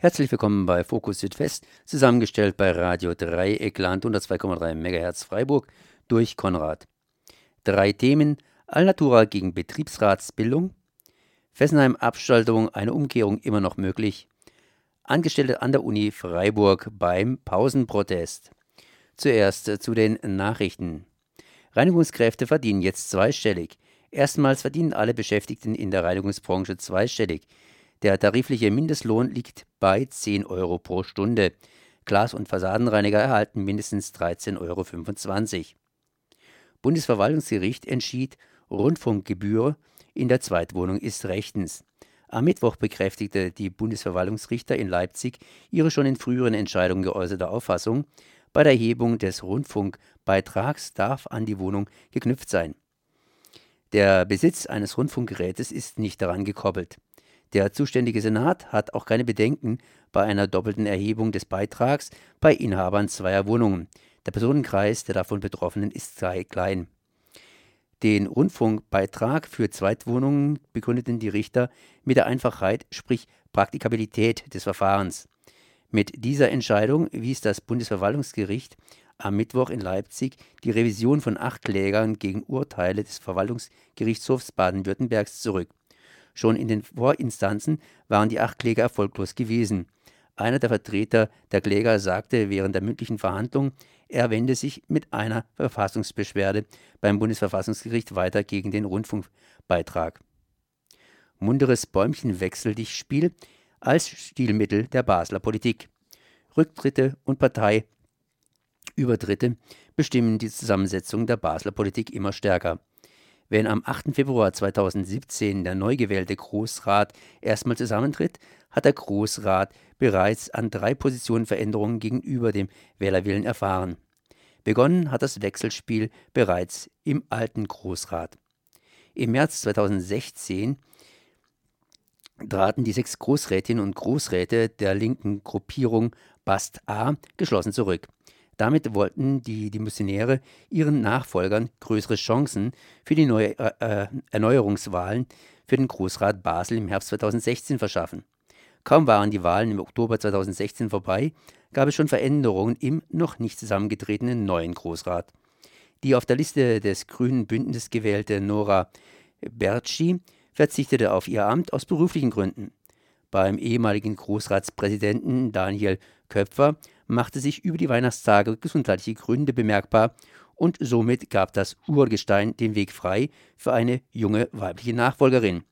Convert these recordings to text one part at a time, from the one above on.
Herzlich willkommen bei Fokus Südwest, zusammengestellt bei Radio Dreieckland 102,3 MHz Freiburg durch Konrad. Drei Themen: Alnatura gegen Betriebsratsbildung, Fessenheim Abschaltung, eine Umkehrung immer noch möglich, Angestellte an der Uni Freiburg beim Pausenprotest. Zuerst zu den Nachrichten. Reinigungskräfte verdienen jetzt zweistellig. Erstmals verdienen alle Beschäftigten in der Reinigungsbranche zweistellig. Der tarifliche Mindestlohn liegt bei 10 Euro pro Stunde. Glas- und Fassadenreiniger erhalten mindestens 13,25 Euro. Bundesverwaltungsgericht entschied, Rundfunkgebühr in der Zweitwohnung ist rechtens. Am Mittwoch bekräftigte die Bundesverwaltungsrichter in Leipzig ihre schon in früheren Entscheidungen geäußerte Auffassung, bei der Erhebung des Rundfunkbeitrags darf an die Wohnung geknüpft sein. Der Besitz eines Rundfunkgerätes ist nicht daran gekoppelt. Der zuständige Senat hat auch keine Bedenken bei einer doppelten Erhebung des Beitrags bei Inhabern zweier Wohnungen. Der Personenkreis der davon Betroffenen ist sehr klein. Den Rundfunkbeitrag für Zweitwohnungen begründeten die Richter mit der Einfachheit, sprich Praktikabilität des Verfahrens. Mit dieser Entscheidung wies das Bundesverwaltungsgericht am Mittwoch in Leipzig die Revision von acht Klägern gegen Urteile des Verwaltungsgerichtshofs Baden-Württembergs zurück. Schon in den Vorinstanzen waren die acht Kläger erfolglos gewesen. Einer der Vertreter der Kläger sagte während der mündlichen Verhandlung, er wende sich mit einer Verfassungsbeschwerde beim Bundesverfassungsgericht weiter gegen den Rundfunkbeitrag. Munteres Bäumchenwechsel-Dich-Spiel als Stilmittel der Basler Politik. Rücktritte und Parteiübertritte bestimmen die Zusammensetzung der Basler Politik immer stärker. Wenn am 8. Februar 2017 der neu gewählte Großrat erstmal zusammentritt, hat der Großrat bereits an drei Positionen Veränderungen gegenüber dem Wählerwillen erfahren. Begonnen hat das Wechselspiel bereits im alten Großrat. Im März 2016 traten die sechs Großrätinnen und Großräte der linken Gruppierung Bast A geschlossen zurück. Damit wollten die Demissionäre ihren Nachfolgern größere Chancen für die neue, äh, äh, Erneuerungswahlen für den Großrat Basel im Herbst 2016 verschaffen. Kaum waren die Wahlen im Oktober 2016 vorbei, gab es schon Veränderungen im noch nicht zusammengetretenen neuen Großrat. Die auf der Liste des Grünen Bündnisses gewählte Nora Bertschi verzichtete auf ihr Amt aus beruflichen Gründen. Beim ehemaligen Großratspräsidenten Daniel Köpfer machte sich über die Weihnachtstage gesundheitliche Gründe bemerkbar und somit gab das Urgestein den Weg frei für eine junge weibliche Nachfolgerin.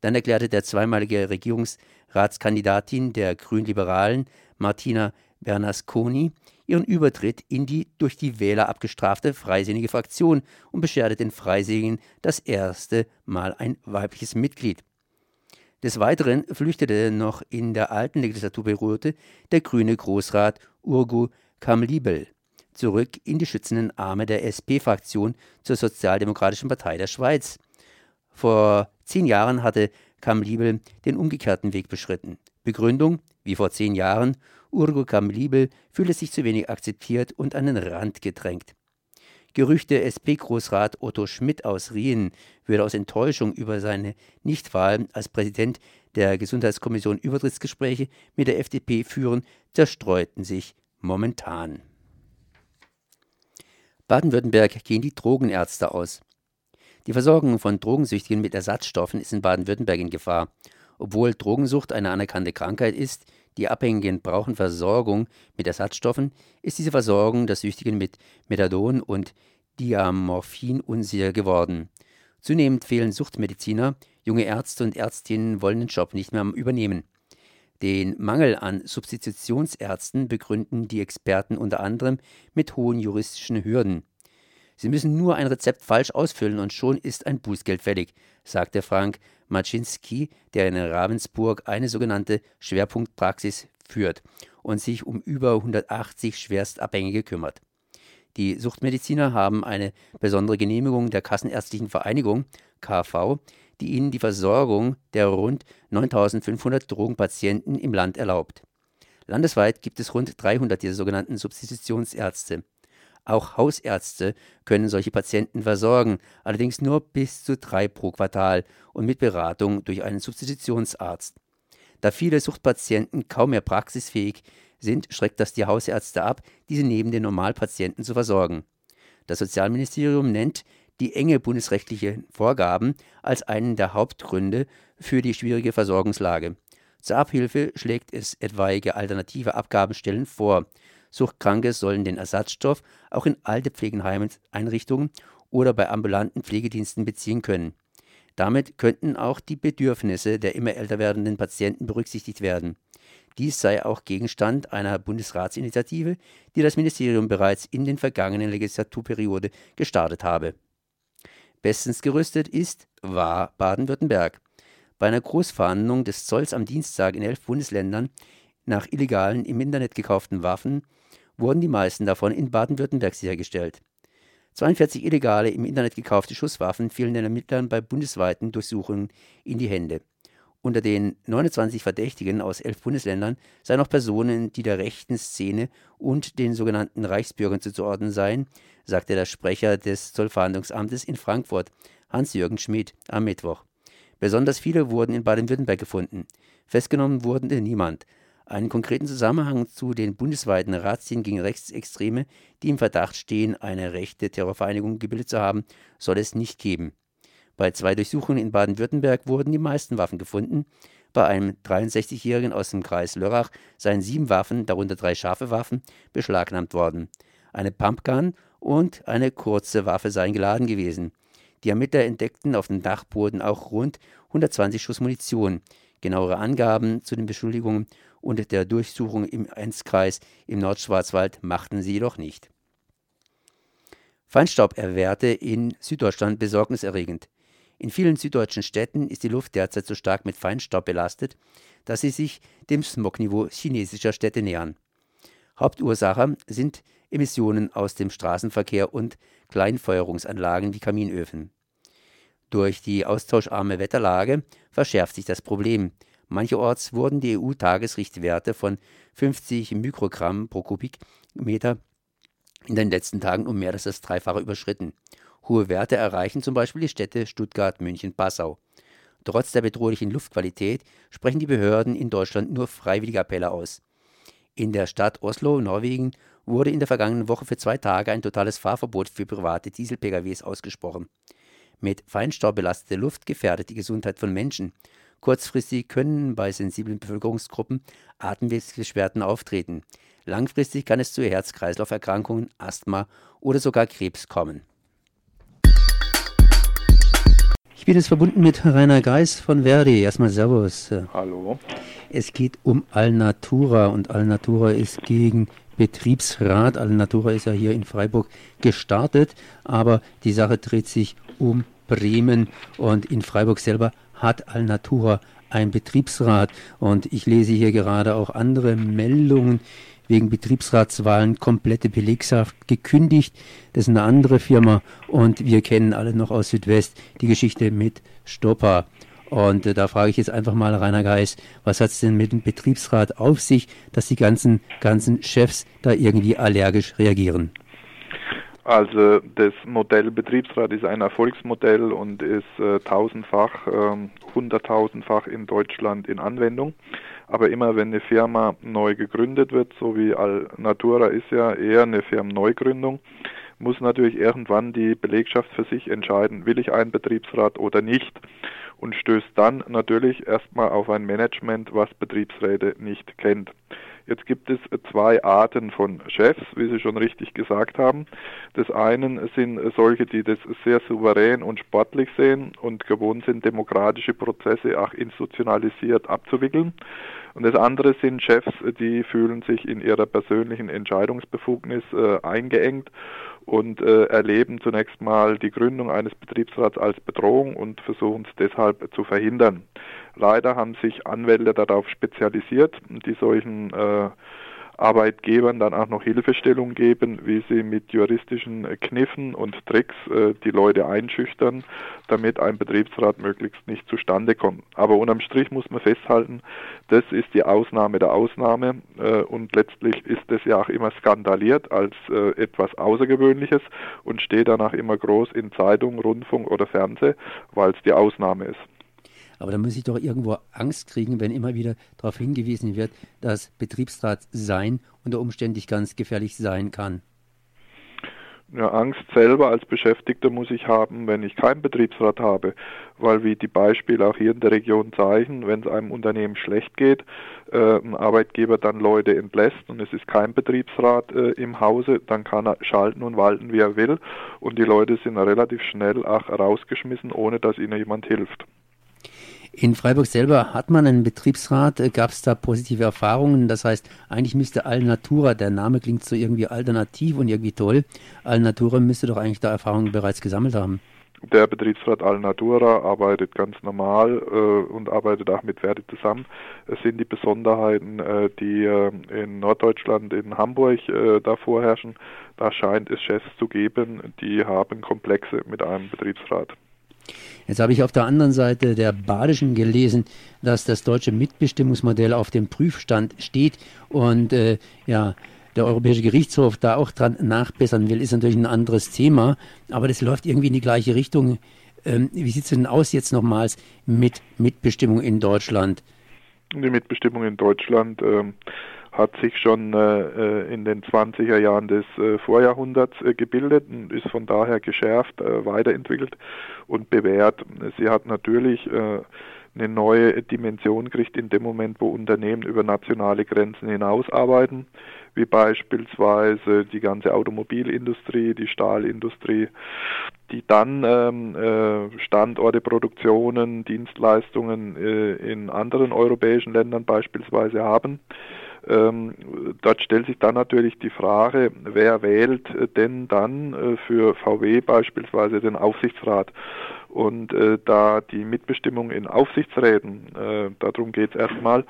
Dann erklärte der zweimalige Regierungsratskandidatin der Grünliberalen Martina Bernasconi ihren Übertritt in die durch die Wähler abgestrafte freisinnige Fraktion und bescherte den Freisinnigen das erste Mal ein weibliches Mitglied. Des Weiteren flüchtete noch in der alten Legislaturperiode der grüne Großrat Urgu Kamlibel zurück in die schützenden Arme der SP-Fraktion zur Sozialdemokratischen Partei der Schweiz. Vor zehn Jahren hatte Kamlibel den umgekehrten Weg beschritten. Begründung, wie vor zehn Jahren, Urgo Kamlibel fühle sich zu wenig akzeptiert und an den Rand gedrängt. Gerüchte SP-Großrat Otto Schmidt aus Rien würde aus Enttäuschung über seine Nichtwahl als Präsident der Gesundheitskommission Übertrittsgespräche mit der FDP führen, zerstreuten sich momentan. Baden-Württemberg gehen die Drogenärzte aus. Die Versorgung von Drogensüchtigen mit Ersatzstoffen ist in Baden-Württemberg in Gefahr. Obwohl Drogensucht eine anerkannte Krankheit ist, die Abhängigen brauchen Versorgung mit Ersatzstoffen, ist diese Versorgung der Süchtigen mit Methadon und Diamorphin unsicher geworden. Zunehmend fehlen Suchtmediziner, junge Ärzte und Ärztinnen wollen den Job nicht mehr übernehmen. Den Mangel an Substitutionsärzten begründen die Experten unter anderem mit hohen juristischen Hürden. Sie müssen nur ein Rezept falsch ausfüllen und schon ist ein Bußgeld fällig, sagte Frank Maczynski, der in Ravensburg eine sogenannte Schwerpunktpraxis führt und sich um über 180 Schwerstabhängige kümmert. Die Suchtmediziner haben eine besondere Genehmigung der Kassenärztlichen Vereinigung KV, die ihnen die Versorgung der rund 9500 Drogenpatienten im Land erlaubt. Landesweit gibt es rund 300 dieser sogenannten Substitutionsärzte. Auch Hausärzte können solche Patienten versorgen, allerdings nur bis zu drei pro Quartal und mit Beratung durch einen Substitutionsarzt. Da viele Suchtpatienten kaum mehr praxisfähig sind, schreckt das die Hausärzte ab, diese neben den Normalpatienten zu versorgen. Das Sozialministerium nennt die enge bundesrechtliche Vorgaben als einen der Hauptgründe für die schwierige Versorgungslage. Zur Abhilfe schlägt es etwaige alternative Abgabenstellen vor. Suchtkranke sollen den Ersatzstoff auch in alte Pflegeheimeinrichtungen oder bei ambulanten Pflegediensten beziehen können. Damit könnten auch die Bedürfnisse der immer älter werdenden Patienten berücksichtigt werden. Dies sei auch Gegenstand einer Bundesratsinitiative, die das Ministerium bereits in den vergangenen Legislaturperiode gestartet habe. Bestens gerüstet ist, war Baden-Württemberg. Bei einer Großverhandlung des Zolls am Dienstag in elf Bundesländern nach illegalen im Internet gekauften Waffen wurden die meisten davon in Baden-Württemberg sichergestellt. 42 illegale im Internet gekaufte Schusswaffen fielen den Ermittlern bei bundesweiten Durchsuchungen in die Hände. Unter den 29 Verdächtigen aus elf Bundesländern seien noch Personen, die der rechten Szene und den sogenannten Reichsbürgern zuzuordnen seien, sagte der Sprecher des Zollverhandlungsamtes in Frankfurt, Hans-Jürgen Schmidt, am Mittwoch. Besonders viele wurden in Baden-Württemberg gefunden. Festgenommen wurde niemand. Einen konkreten Zusammenhang zu den bundesweiten Razzien gegen Rechtsextreme, die im Verdacht stehen, eine rechte Terrorvereinigung gebildet zu haben, soll es nicht geben. Bei zwei Durchsuchungen in Baden-Württemberg wurden die meisten Waffen gefunden. Bei einem 63-Jährigen aus dem Kreis Lörrach seien sieben Waffen, darunter drei scharfe Waffen, beschlagnahmt worden. Eine Pumpgun und eine kurze Waffe seien geladen gewesen. Die Ermittler entdeckten auf dem Dachboden auch rund 120 Schuss Munition. Genauere Angaben zu den Beschuldigungen und der Durchsuchung im Enzkreis im Nordschwarzwald machten sie jedoch nicht. Feinstauberwerte in Süddeutschland besorgniserregend. In vielen süddeutschen Städten ist die Luft derzeit so stark mit Feinstaub belastet, dass sie sich dem Smogniveau chinesischer Städte nähern. Hauptursache sind Emissionen aus dem Straßenverkehr und Kleinfeuerungsanlagen wie Kaminöfen. Durch die austauscharme Wetterlage verschärft sich das Problem. Mancherorts wurden die EU-Tagesrichtwerte von 50 Mikrogramm pro Kubikmeter in den letzten Tagen um mehr als das Dreifache überschritten. Hohe Werte erreichen zum Beispiel die Städte Stuttgart, München, Passau. Trotz der bedrohlichen Luftqualität sprechen die Behörden in Deutschland nur freiwillige Appelle aus. In der Stadt Oslo, Norwegen, wurde in der vergangenen Woche für zwei Tage ein totales Fahrverbot für private Diesel-PKWs ausgesprochen. Mit Feinstaub belastete Luft gefährdet die Gesundheit von Menschen. Kurzfristig können bei sensiblen Bevölkerungsgruppen Atemwegsbeschwerden auftreten. Langfristig kann es zu Herz-Kreislauf-Erkrankungen, Asthma oder sogar Krebs kommen. Ich bin jetzt verbunden mit Rainer Geis von Verdi. Erstmal Servus. Hallo. Es geht um Alnatura und Alnatura ist gegen Betriebsrat. Alnatura ist ja hier in Freiburg gestartet, aber die Sache dreht sich um Bremen und in Freiburg selber hat Alnatura ein Betriebsrat und ich lese hier gerade auch andere Meldungen wegen Betriebsratswahlen komplette Belegschaft gekündigt. Das ist eine andere Firma und wir kennen alle noch aus Südwest die Geschichte mit Stopper. Und äh, da frage ich jetzt einfach mal Rainer Geis, was hat es denn mit dem Betriebsrat auf sich, dass die ganzen, ganzen Chefs da irgendwie allergisch reagieren? Also das Modell Betriebsrat ist ein Erfolgsmodell und ist äh, tausendfach, äh, hunderttausendfach in Deutschland in Anwendung. Aber immer wenn eine Firma neu gegründet wird, so wie Alnatura ist ja eher eine Firmenneugründung, muss natürlich irgendwann die Belegschaft für sich entscheiden, will ich einen Betriebsrat oder nicht und stößt dann natürlich erstmal auf ein Management, was Betriebsräte nicht kennt. Jetzt gibt es zwei Arten von Chefs, wie Sie schon richtig gesagt haben. Das einen sind solche, die das sehr souverän und sportlich sehen und gewohnt sind, demokratische Prozesse auch institutionalisiert abzuwickeln. Und das andere sind Chefs, die fühlen sich in ihrer persönlichen Entscheidungsbefugnis äh, eingeengt und äh, erleben zunächst mal die Gründung eines Betriebsrats als Bedrohung und versuchen es deshalb zu verhindern. Leider haben sich Anwälte darauf spezialisiert, die solchen äh, Arbeitgebern dann auch noch Hilfestellung geben, wie sie mit juristischen Kniffen und Tricks äh, die Leute einschüchtern, damit ein Betriebsrat möglichst nicht zustande kommt. Aber unterm Strich muss man festhalten, das ist die Ausnahme der Ausnahme äh, und letztlich ist es ja auch immer skandaliert als äh, etwas Außergewöhnliches und steht danach immer groß in Zeitung, Rundfunk oder Fernseh, weil es die Ausnahme ist. Aber da muss ich doch irgendwo Angst kriegen, wenn immer wieder darauf hingewiesen wird, dass Betriebsrat sein unter Umständen ganz gefährlich sein kann. Ja, Angst selber als Beschäftigter muss ich haben, wenn ich keinen Betriebsrat habe, weil wie die Beispiele auch hier in der Region zeigen, wenn es einem Unternehmen schlecht geht, äh, ein Arbeitgeber dann Leute entlässt und es ist kein Betriebsrat äh, im Hause, dann kann er schalten und walten, wie er will und die Leute sind relativ schnell auch rausgeschmissen, ohne dass ihnen jemand hilft. In Freiburg selber hat man einen Betriebsrat. Gab es da positive Erfahrungen? Das heißt, eigentlich müsste Alnatura, der Name klingt so irgendwie alternativ und irgendwie toll. Alnatura müsste doch eigentlich da Erfahrungen bereits gesammelt haben. Der Betriebsrat Alnatura arbeitet ganz normal äh, und arbeitet auch mit Verdi zusammen. Es sind die Besonderheiten, äh, die äh, in Norddeutschland, in Hamburg äh, da vorherrschen. Da scheint es Chefs zu geben, die haben Komplexe mit einem Betriebsrat. Jetzt habe ich auf der anderen Seite der Badischen gelesen, dass das deutsche Mitbestimmungsmodell auf dem Prüfstand steht und äh, ja, der Europäische Gerichtshof da auch dran nachbessern will, ist natürlich ein anderes Thema, aber das läuft irgendwie in die gleiche Richtung. Ähm, wie sieht es denn aus jetzt nochmals mit Mitbestimmung in Deutschland? Die Mitbestimmung in Deutschland ähm, hat sich schon äh, äh in den 20er Jahren des äh, Vorjahrhunderts gebildet und ist von daher geschärft, weiterentwickelt und bewährt. Sie hat natürlich eine neue Dimension gekriegt in dem Moment, wo Unternehmen über nationale Grenzen hinaus arbeiten, wie beispielsweise die ganze Automobilindustrie, die Stahlindustrie, die dann ähm, äh, Standorte, Produktionen, Dienstleistungen äh, in anderen europäischen Ländern beispielsweise haben. Ähm, dort stellt sich dann natürlich die Frage, wer wählt denn dann äh, für VW beispielsweise den Aufsichtsrat? Und äh, da die Mitbestimmung in Aufsichtsräten, äh, darum geht es erstmal,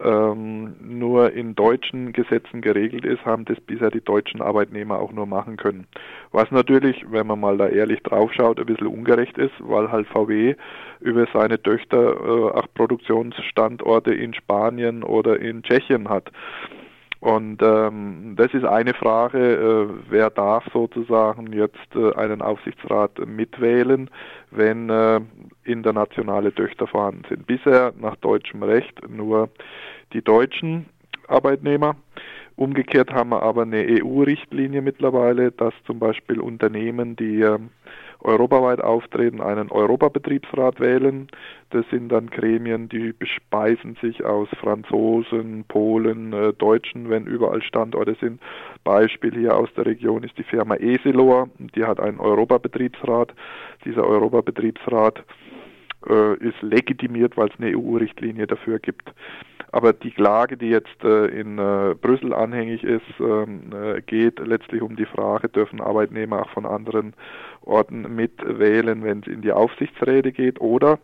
ähm, nur in deutschen Gesetzen geregelt ist, haben das bisher die deutschen Arbeitnehmer auch nur machen können. Was natürlich, wenn man mal da ehrlich drauf schaut, ein bisschen ungerecht ist, weil halt VW über seine Töchter äh, auch Produktionsstandorte in Spanien oder in Tschechien hat. Und ähm, das ist eine Frage, äh, wer darf sozusagen jetzt äh, einen Aufsichtsrat mitwählen, wenn äh, internationale Töchter vorhanden sind. Bisher nach deutschem Recht nur die deutschen Arbeitnehmer. Umgekehrt haben wir aber eine EU-Richtlinie mittlerweile, dass zum Beispiel Unternehmen, die ähm, europaweit auftreten, einen Europabetriebsrat wählen. Das sind dann Gremien, die bespeisen sich aus Franzosen, Polen, äh, Deutschen, wenn überall Standorte sind. Beispiel hier aus der Region ist die Firma Esilor, die hat einen Europabetriebsrat. Dieser Europabetriebsrat äh, ist legitimiert, weil es eine EU-Richtlinie dafür gibt. Aber die Klage, die jetzt äh, in äh, Brüssel anhängig ist, ähm, äh, geht letztlich um die Frage, dürfen Arbeitnehmer auch von anderen Orten mitwählen, wenn es in die Aufsichtsräte geht oder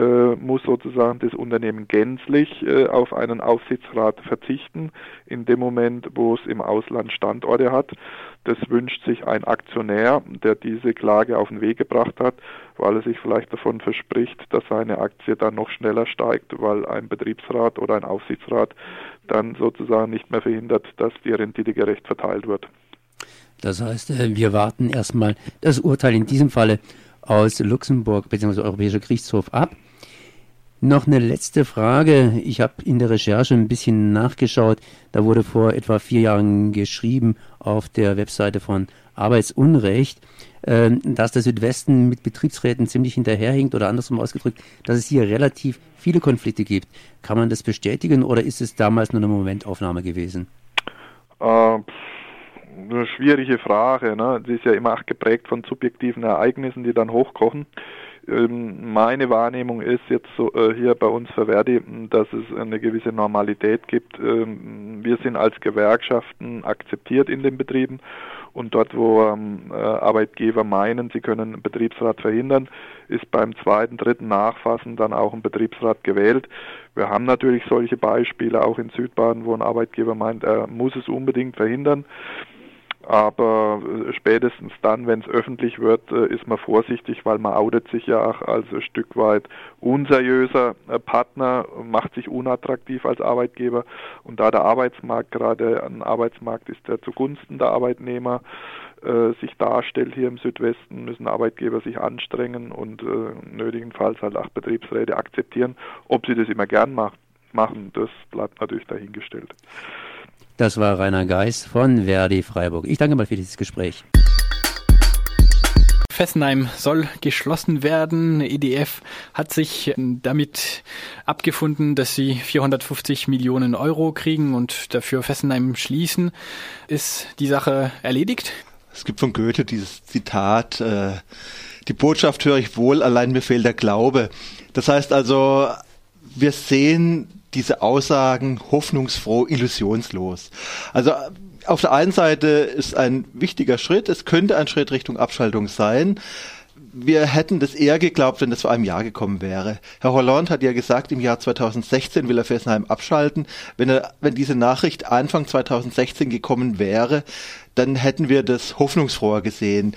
muss sozusagen das Unternehmen gänzlich äh, auf einen Aufsichtsrat verzichten, in dem Moment, wo es im Ausland Standorte hat. Das wünscht sich ein Aktionär, der diese Klage auf den Weg gebracht hat, weil er sich vielleicht davon verspricht, dass seine Aktie dann noch schneller steigt, weil ein Betriebsrat oder ein Aufsichtsrat dann sozusagen nicht mehr verhindert, dass die Rendite gerecht verteilt wird. Das heißt, äh, wir warten erstmal das Urteil in diesem Falle aus Luxemburg bzw. Europäischer Gerichtshof ab. Noch eine letzte Frage. Ich habe in der Recherche ein bisschen nachgeschaut. Da wurde vor etwa vier Jahren geschrieben auf der Webseite von Arbeitsunrecht, ähm, dass der Südwesten mit Betriebsräten ziemlich hinterherhinkt oder andersrum ausgedrückt, dass es hier relativ viele Konflikte gibt. Kann man das bestätigen oder ist es damals nur eine Momentaufnahme gewesen? Äh, eine schwierige Frage. Ne? Sie ist ja immer auch geprägt von subjektiven Ereignissen, die dann hochkochen. Ähm, meine Wahrnehmung ist jetzt so, äh, hier bei uns für dass es eine gewisse Normalität gibt. Ähm, wir sind als Gewerkschaften akzeptiert in den Betrieben und dort, wo ähm, äh, Arbeitgeber meinen, sie können einen Betriebsrat verhindern, ist beim zweiten, dritten Nachfassen dann auch ein Betriebsrat gewählt. Wir haben natürlich solche Beispiele auch in Südbaden, wo ein Arbeitgeber meint, er muss es unbedingt verhindern aber äh, spätestens dann, wenn es öffentlich wird, äh, ist man vorsichtig, weil man outet sich ja auch als ein Stück weit unseriöser äh, Partner, macht sich unattraktiv als Arbeitgeber und da der Arbeitsmarkt gerade ein Arbeitsmarkt ist, der zugunsten der Arbeitnehmer sich darstellt hier im Südwesten, müssen Arbeitgeber sich anstrengen und äh, nötigenfalls halt auch Betriebsräte akzeptieren. Ob sie das immer gern macht, machen, das bleibt natürlich dahingestellt. Das war Rainer Geis von Verdi Freiburg. Ich danke mal für dieses Gespräch. Fessenheim soll geschlossen werden. EDF hat sich damit abgefunden, dass sie 450 Millionen Euro kriegen und dafür Fessenheim schließen. Ist die Sache erledigt? Es gibt von Goethe dieses Zitat, äh, die Botschaft höre ich wohl, allein mir fehlt der Glaube. Das heißt also, wir sehen diese Aussagen hoffnungsfroh, illusionslos. Also auf der einen Seite ist ein wichtiger Schritt, es könnte ein Schritt Richtung Abschaltung sein. Wir hätten das eher geglaubt, wenn das vor einem Jahr gekommen wäre. Herr Hollande hat ja gesagt, im Jahr 2016 will er Fessenheim abschalten. Wenn, er, wenn diese Nachricht Anfang 2016 gekommen wäre, dann hätten wir das hoffnungsfroher gesehen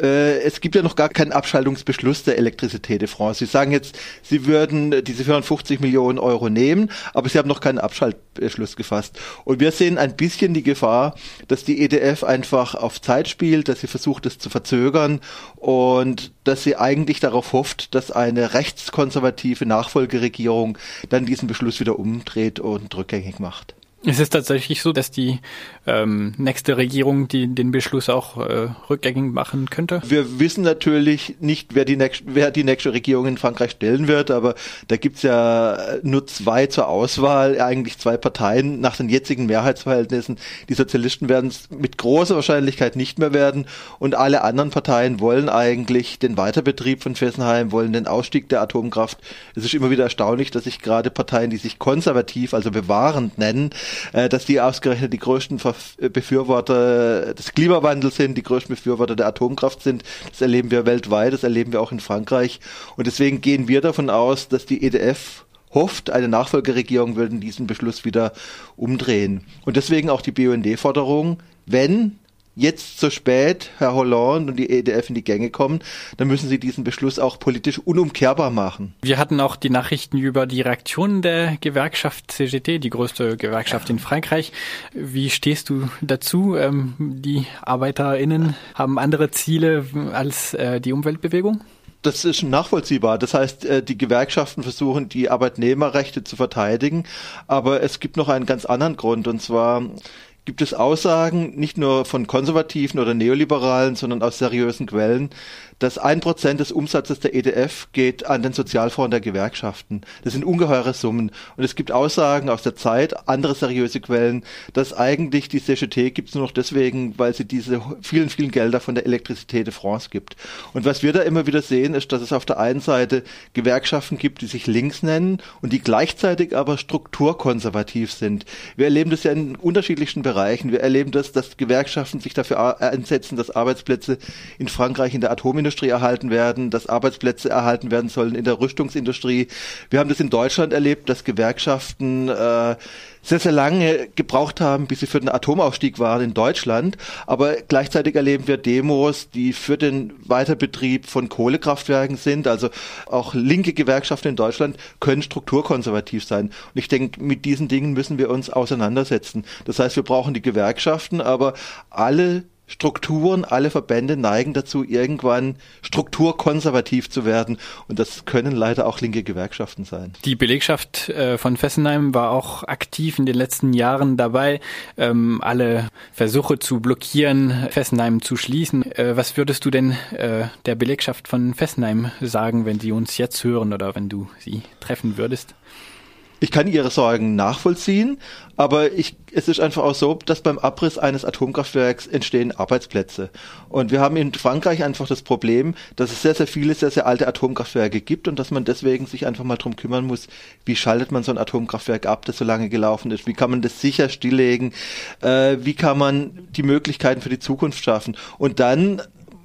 äh, es gibt ja noch gar keinen Abschaltungsbeschluss der Elektrizität de France. Sie sagen jetzt, Sie würden diese 450 Millionen Euro nehmen, aber Sie haben noch keinen Abschaltbeschluss gefasst. Und wir sehen ein bisschen die Gefahr, dass die EDF einfach auf Zeit spielt, dass sie versucht, es zu verzögern und dass sie eigentlich darauf hofft, dass eine rechtskonservative Nachfolgeregierung dann diesen Beschluss wieder umdreht und rückgängig macht. Es ist tatsächlich so, dass die ähm, nächste Regierung die, den Beschluss auch äh, rückgängig machen könnte? Wir wissen natürlich nicht, wer die, nächste, wer die nächste Regierung in Frankreich stellen wird, aber da gibt's ja nur zwei zur Auswahl, eigentlich zwei Parteien nach den jetzigen Mehrheitsverhältnissen. Die Sozialisten werden es mit großer Wahrscheinlichkeit nicht mehr werden und alle anderen Parteien wollen eigentlich den Weiterbetrieb von Fessenheim, wollen den Ausstieg der Atomkraft. Es ist immer wieder erstaunlich, dass sich gerade Parteien, die sich konservativ, also bewahrend nennen, äh, dass die ausgerechnet die größten Befürworter des Klimawandels sind, die größten Befürworter der Atomkraft sind. Das erleben wir weltweit, das erleben wir auch in Frankreich. Und deswegen gehen wir davon aus, dass die EDF hofft, eine Nachfolgeregierung würde diesen Beschluss wieder umdrehen. Und deswegen auch die BUND-Forderung, wenn jetzt zu spät Herr Hollande und die EDF in die Gänge kommen, dann müssen sie diesen Beschluss auch politisch unumkehrbar machen. Wir hatten auch die Nachrichten über die Reaktion der Gewerkschaft CGT, die größte Gewerkschaft in Frankreich. Wie stehst du dazu? Ähm, die ArbeiterInnen haben andere Ziele als äh, die Umweltbewegung? das ist nachvollziehbar. Das heißt, äh, die Gewerkschaften versuchen, die Arbeitnehmerrechte zu verteidigen. Aber es gibt noch einen ganz anderen Grund. Und zwar gibt es Aussagen, nicht nur von Konservativen oder Neoliberalen, sondern aus seriösen Quellen, dass ein Prozent des Umsatzes der EDF geht an den Sozialfonds der Gewerkschaften. Das sind ungeheure Summen. Und es gibt Aussagen aus der Zeit, andere seriöse Quellen, dass eigentlich die CGT gibt es nur noch deswegen, weil sie diese vielen, vielen Gelder von der Elektrizität de France gibt. Und was wir da immer wieder sehen, ist, dass es auf der einen Seite Gewerkschaften gibt, die sich links nennen und die gleichzeitig aber strukturkonservativ sind. Wir erleben das ja in unterschiedlichsten Bereichen. Wir erleben das, dass Gewerkschaften sich dafür einsetzen, dass Arbeitsplätze in Frankreich in der Atomindustrie Automobilindustrie erhalten werden, dass Arbeitsplätze erhalten werden sollen in der Rüstungsindustrie. Wir haben das in Deutschland erlebt, dass Gewerkschaften äh, sehr, sehr lange gebraucht haben, bis sie für den Atomausstieg waren in Deutschland. Aber gleichzeitig erleben wir Demos, die für den Weiterbetrieb von Kohlekraftwerken sind. Also auch linke Gewerkschaften in Deutschland können strukturkonservativ sein. Und ich denke, mit diesen Dingen müssen wir uns auseinandersetzen. Das heißt, wir brauchen die Gewerkschaften, aber alle Strukturen, alle Verbände neigen dazu, irgendwann strukturkonservativ zu werden. Und das können leider auch linke Gewerkschaften sein. Die Belegschaft äh, von Fessenheim war auch aktiv in den letzten Jahren dabei, ähm, alle Versuche zu blockieren, Fessenheim zu schließen. Äh, was würdest du denn äh, der Belegschaft von Fessenheim sagen, wenn sie uns jetzt hören oder wenn du sie treffen würdest? Ich kann Ihre Sorgen nachvollziehen, aber ich, es ist einfach auch so, dass beim Abriss eines Atomkraftwerks entstehen Arbeitsplätze. Und wir haben in Frankreich einfach das Problem, dass es sehr, sehr viele, sehr, sehr alte Atomkraftwerke gibt und dass man deswegen sich einfach mal drum kümmern muss, wie schaltet man so ein Atomkraftwerk ab, das so lange gelaufen ist, wie kann man das sicher stilllegen, äh, wie kann man die Möglichkeiten für die Zukunft schaffen. Und dann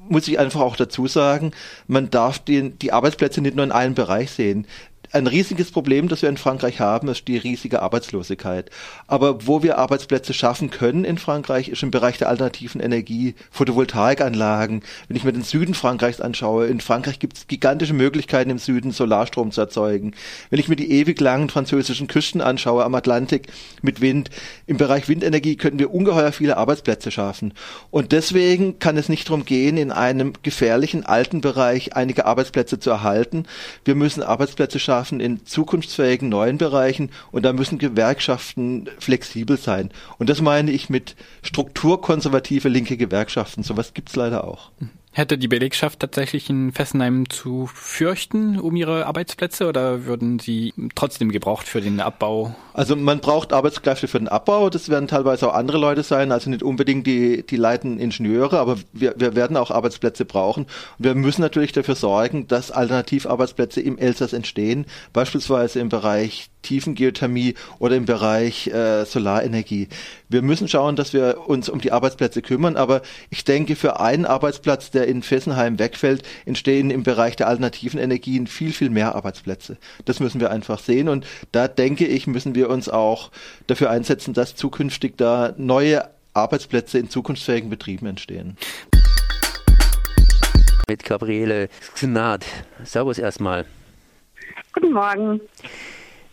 muss ich einfach auch dazu sagen, man darf die, die Arbeitsplätze nicht nur in einem Bereich sehen ein riesiges Problem, das wir in Frankreich haben, ist die riesige Arbeitslosigkeit. Aber wo wir Arbeitsplätze schaffen können in Frankreich, ist im Bereich der alternativen Energie, Photovoltaikanlagen. Wenn ich mir den Süden Frankreichs anschaue, in Frankreich gibt es gigantische Möglichkeiten im Süden Solarstrom zu erzeugen. Wenn ich mir die ewig langen französischen Küsten anschaue am Atlantik mit Wind, im Bereich Windenergie könnten wir ungeheuer viele Arbeitsplätze schaffen. Und deswegen kann es nicht darum gehen, in einem gefährlichen alten Bereich einige Arbeitsplätze zu erhalten. Wir müssen Arbeitsplätze schaffen, schaffen in zukunftsfähigen neuen Bereichen und da müssen Gewerkschaften flexibel sein. Und das meine ich mit strukturkonservative linke Gewerkschaften. Sowas gibt es leider auch. Hätte die Belegschaft tatsächlich in Fessenheim zu fürchten um ihre Arbeitsplätze oder würden sie trotzdem gebraucht für den Abbau? Also man braucht Arbeitskräfte für den Abbau. Das werden teilweise auch andere Leute sein, also nicht unbedingt die, die leitenden Ingenieure, aber wir, wir werden auch Arbeitsplätze brauchen. Und wir müssen natürlich dafür sorgen, dass Alternativarbeitsplätze im Elsass entstehen, beispielsweise im Bereich Tiefengeothermie oder im Bereich äh, Solarenergie. Wir müssen schauen, dass wir uns um die Arbeitsplätze kümmern, aber ich denke, für einen Arbeitsplatz, der in Fessenheim wegfällt, entstehen im Bereich der alternativen Energien viel, viel mehr Arbeitsplätze. Das müssen wir einfach sehen und da denke ich, müssen wir uns auch dafür einsetzen, dass zukünftig da neue Arbeitsplätze in zukunftsfähigen Betrieben entstehen. Mit Gabriele Gnad. Servus erstmal. Guten Morgen.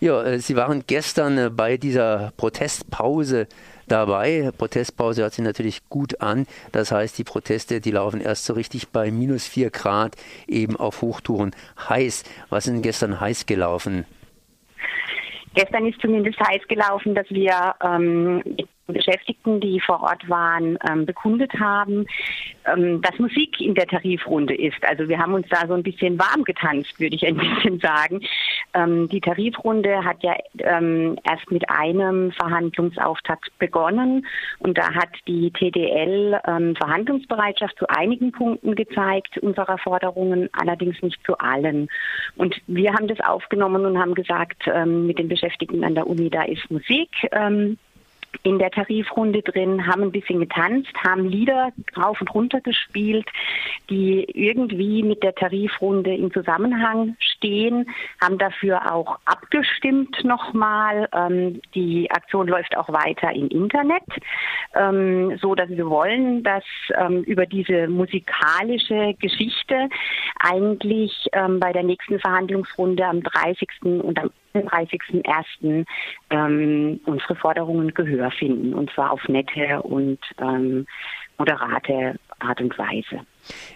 Ja, äh, Sie waren gestern äh, bei dieser Protestpause dabei. Protestpause hört sich natürlich gut an. Das heißt, die Proteste, die laufen erst so richtig bei minus 4 Grad eben auf Hochtouren heiß. Was ist denn gestern heiß gelaufen? Gestern ist zumindest heiß gelaufen, dass wir ähm, Beschäftigten, die vor Ort waren, ähm, bekundet haben, ähm, dass Musik in der Tarifrunde ist. Also wir haben uns da so ein bisschen warm getanzt, würde ich ein bisschen sagen. Ähm, die Tarifrunde hat ja ähm, erst mit einem Verhandlungsauftakt begonnen und da hat die TDL ähm, Verhandlungsbereitschaft zu einigen Punkten gezeigt, unserer Forderungen, allerdings nicht zu allen. Und wir haben das aufgenommen und haben gesagt, ähm, mit den Beschäftigten an der Uni, da ist Musik in der Tarifrunde drin, haben ein bisschen getanzt, haben Lieder rauf und runter gespielt, die irgendwie mit der Tarifrunde im Zusammenhang stehen, haben dafür auch abgestimmt nochmal. Ähm, die Aktion läuft auch weiter im Internet, ähm, so dass wir wollen, dass ähm, über diese musikalische Geschichte eigentlich ähm, bei der nächsten Verhandlungsrunde am 30. und am 30.01. Ähm, unsere Forderungen Gehör finden, und zwar auf nette und ähm, moderate Art und Weise.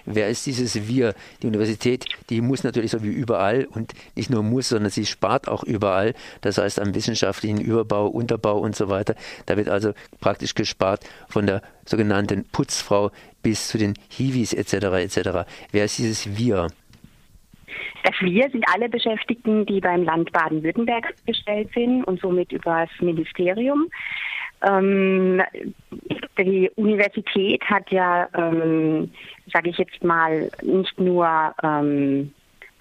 Wer ist dieses Wir? Die Universität, die muss natürlich so wie überall und nicht nur muss, sondern sie spart auch überall. Das heißt am wissenschaftlichen Überbau, Unterbau und so weiter. Da wird also praktisch gespart von der sogenannten Putzfrau bis zu den Hiwis etc. etc. Wer ist dieses Wir? Das Wir sind alle Beschäftigten, die beim Land Baden-Württemberg gestellt sind und somit über das Ministerium. Ähm, die Universität hat ja, ähm, sage ich jetzt mal, nicht nur ähm,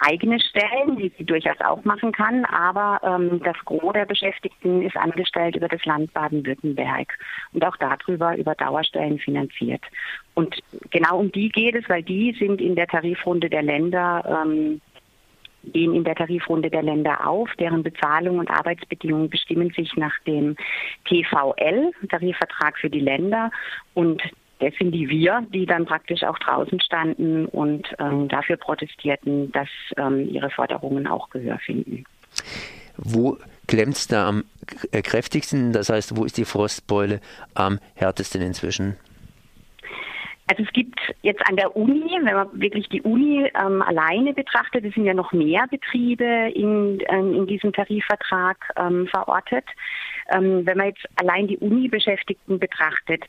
eigene Stellen, die sie durchaus auch machen kann, aber ähm, das Gros der Beschäftigten ist angestellt über das Land Baden-Württemberg und auch darüber über Dauerstellen finanziert. Und genau um die geht es, weil die sind in der Tarifrunde der Länder ähm, gehen in der Tarifrunde der Länder auf. Deren Bezahlung und Arbeitsbedingungen bestimmen sich nach dem TVL, Tarifvertrag für die Länder. Und das sind die wir, die dann praktisch auch draußen standen und ähm, dafür protestierten, dass ähm, ihre Forderungen auch Gehör finden. Wo klemmt es da am kräftigsten? Das heißt, wo ist die Frostbeule am härtesten inzwischen? Also es gibt jetzt an der Uni, wenn man wirklich die Uni ähm, alleine betrachtet, es sind ja noch mehr Betriebe in, ähm, in diesem Tarifvertrag ähm, verortet. Ähm, wenn man jetzt allein die Uni-Beschäftigten betrachtet,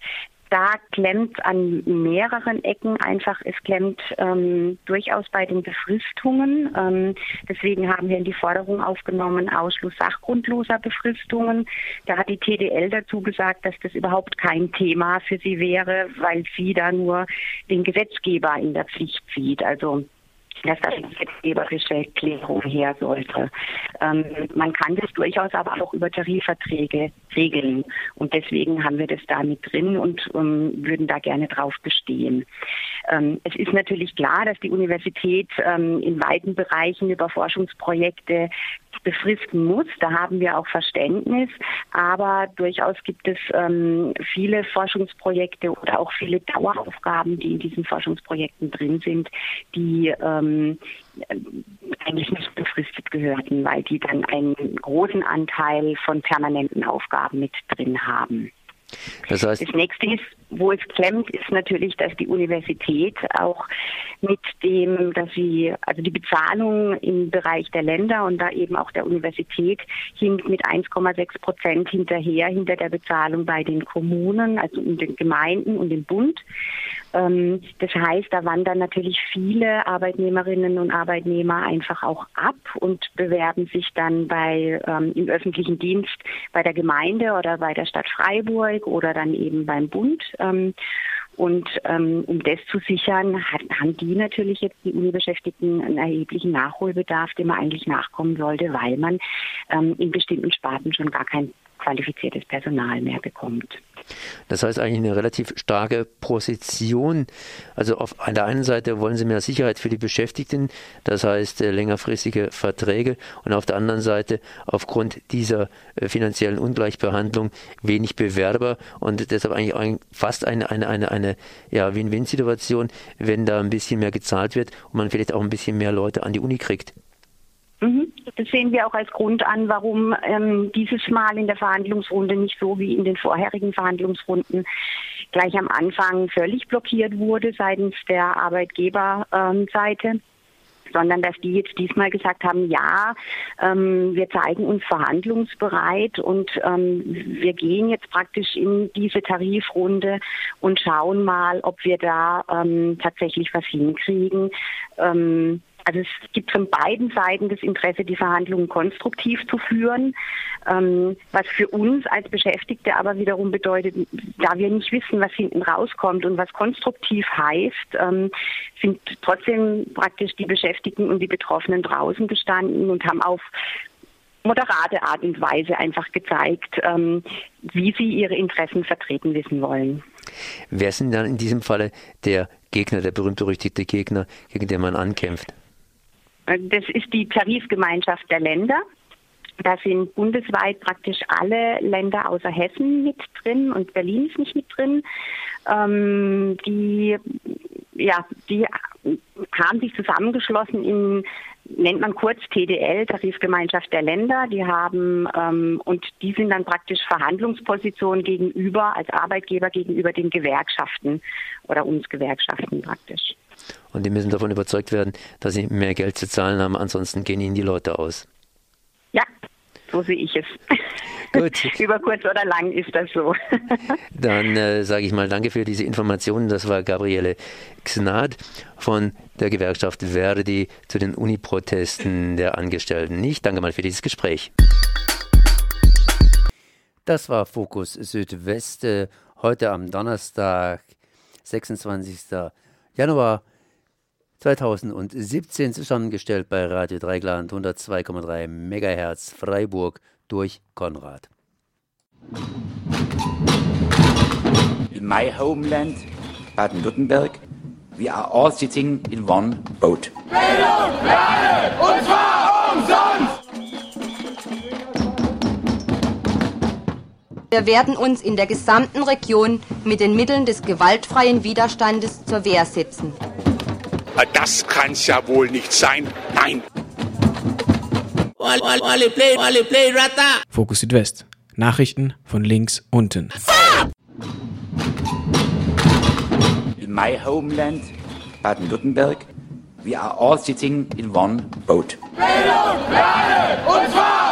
da klemmt an mehreren Ecken einfach, es klemmt ähm, durchaus bei den Befristungen. Ähm, deswegen haben wir in die Forderung aufgenommen, Ausschluss sachgrundloser Befristungen. Da hat die TDL dazu gesagt, dass das überhaupt kein Thema für sie wäre, weil sie da nur den Gesetzgeber in der Pflicht sieht. Also dass da eine gesetzgeberische Klärung her sollte. Ähm, man kann das durchaus aber auch über Tarifverträge regeln. Und deswegen haben wir das da mit drin und ähm, würden da gerne drauf bestehen. Ähm, es ist natürlich klar, dass die Universität ähm, in weiten Bereichen über Forschungsprojekte befristen muss. Da haben wir auch Verständnis. Aber durchaus gibt es ähm, viele Forschungsprojekte oder auch viele Daueraufgaben, die in diesen Forschungsprojekten drin sind, die ähm, eigentlich nicht befristet gehörten, weil die dann einen großen Anteil von permanenten Aufgaben mit drin haben. Das, heißt, das nächste ist, wo es klemmt, ist natürlich, dass die Universität auch mit dem, dass sie, also die Bezahlung im Bereich der Länder und da eben auch der Universität hinkt mit 1,6 Prozent hinterher, hinter der Bezahlung bei den Kommunen, also in den Gemeinden und dem Bund. Ähm, das heißt, da wandern natürlich viele Arbeitnehmerinnen und Arbeitnehmer einfach auch ab und bewerben sich dann bei ähm, im öffentlichen Dienst bei der Gemeinde oder bei der Stadt Freiburg oder dann eben beim Bund. Ähm, und ähm, um das zu sichern, hat, haben die natürlich jetzt die Unibeschäftigten einen erheblichen Nachholbedarf, dem man eigentlich nachkommen sollte, weil man ähm, in bestimmten Sparten schon gar kein qualifiziertes Personal mehr bekommt. Das heißt eigentlich eine relativ starke Position. Also auf der einen Seite wollen sie mehr Sicherheit für die Beschäftigten, das heißt äh, längerfristige Verträge und auf der anderen Seite aufgrund dieser äh, finanziellen Ungleichbehandlung wenig Bewerber und deshalb eigentlich fast eine, eine, eine, eine ja, Win-Win-Situation, wenn da ein bisschen mehr gezahlt wird und man vielleicht auch ein bisschen mehr Leute an die Uni kriegt. Mhm. Das sehen wir auch als Grund an, warum ähm, dieses Mal in der Verhandlungsrunde nicht so wie in den vorherigen Verhandlungsrunden gleich am Anfang völlig blockiert wurde seitens der Arbeitgeberseite. Ähm, sondern dass die jetzt diesmal gesagt haben, ja, ähm, wir zeigen uns verhandlungsbereit und ähm, wir gehen jetzt praktisch in diese Tarifrunde und schauen mal, ob wir da ähm, tatsächlich was hinkriegen. Ähm, also es gibt von beiden Seiten das Interesse, die Verhandlungen konstruktiv zu führen, ähm, was für uns als Beschäftigte aber wiederum bedeutet, da wir nicht wissen, was hinten rauskommt und was konstruktiv heißt, ähm, sind trotzdem praktisch die Beschäftigten und die Betroffenen draußen gestanden und haben auf moderate Art und Weise einfach gezeigt, ähm, wie sie ihre Interessen vertreten wissen wollen. Wer sind dann in diesem Falle der Gegner, der berühmt-berüchtigte Gegner, gegen den man ankämpft? Das ist die Tarifgemeinschaft der Länder. Da sind bundesweit praktisch alle Länder außer Hessen mit drin und Berlin ist nicht mit drin. Ähm, die, ja, die haben sich zusammengeschlossen in nennt man kurz TDL, Tarifgemeinschaft der Länder. Die haben ähm, und die sind dann praktisch Verhandlungsposition gegenüber als Arbeitgeber gegenüber den Gewerkschaften oder uns Gewerkschaften praktisch. Und die müssen davon überzeugt werden, dass sie mehr Geld zu zahlen haben, ansonsten gehen ihnen die Leute aus. Ja, so sehe ich es. Gut. Über kurz oder lang ist das so. Dann äh, sage ich mal danke für diese Informationen. Das war Gabriele Xnad von der Gewerkschaft Verdi zu den Uniprotesten der Angestellten. Ich danke mal für dieses Gespräch. Das war Fokus Südwest heute am Donnerstag, 26. Januar 2017 zusammengestellt bei Radio Dreigland 102,3 MHz Freiburg durch Konrad. In my homeland, Baden-Württemberg, we are all sitting in one boat. Bildung, Lernen, und zwar umsonst! Wir werden uns in der gesamten Region mit den Mitteln des gewaltfreien Widerstandes zur Wehr setzen. Das kann's ja wohl nicht sein. Nein. Fokus Südwest. Nachrichten von links unten. In my homeland, Baden-Württemberg, we are all sitting in one boat. Bildung, Lernen, und zwar